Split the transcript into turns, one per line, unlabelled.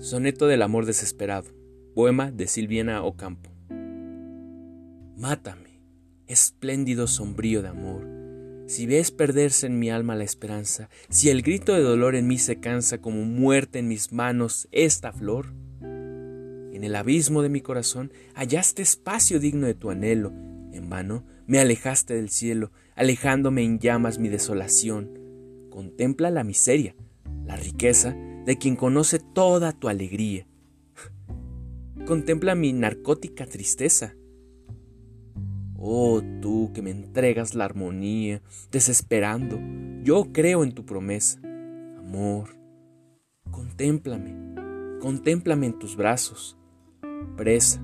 Soneto del amor desesperado. Poema de Silviana Ocampo. Mátame, espléndido sombrío de amor. Si ves perderse en mi alma la esperanza, si el grito de dolor en mí se cansa como muerte en mis manos esta flor, en el abismo de mi corazón hallaste espacio digno de tu anhelo. En vano me alejaste del cielo, alejándome en llamas mi desolación. Contempla la miseria, la riqueza, de quien conoce toda tu alegría. Contempla mi narcótica tristeza. Oh tú que me entregas la armonía, desesperando, yo creo en tu promesa. Amor, contémplame, contémplame en tus brazos, presa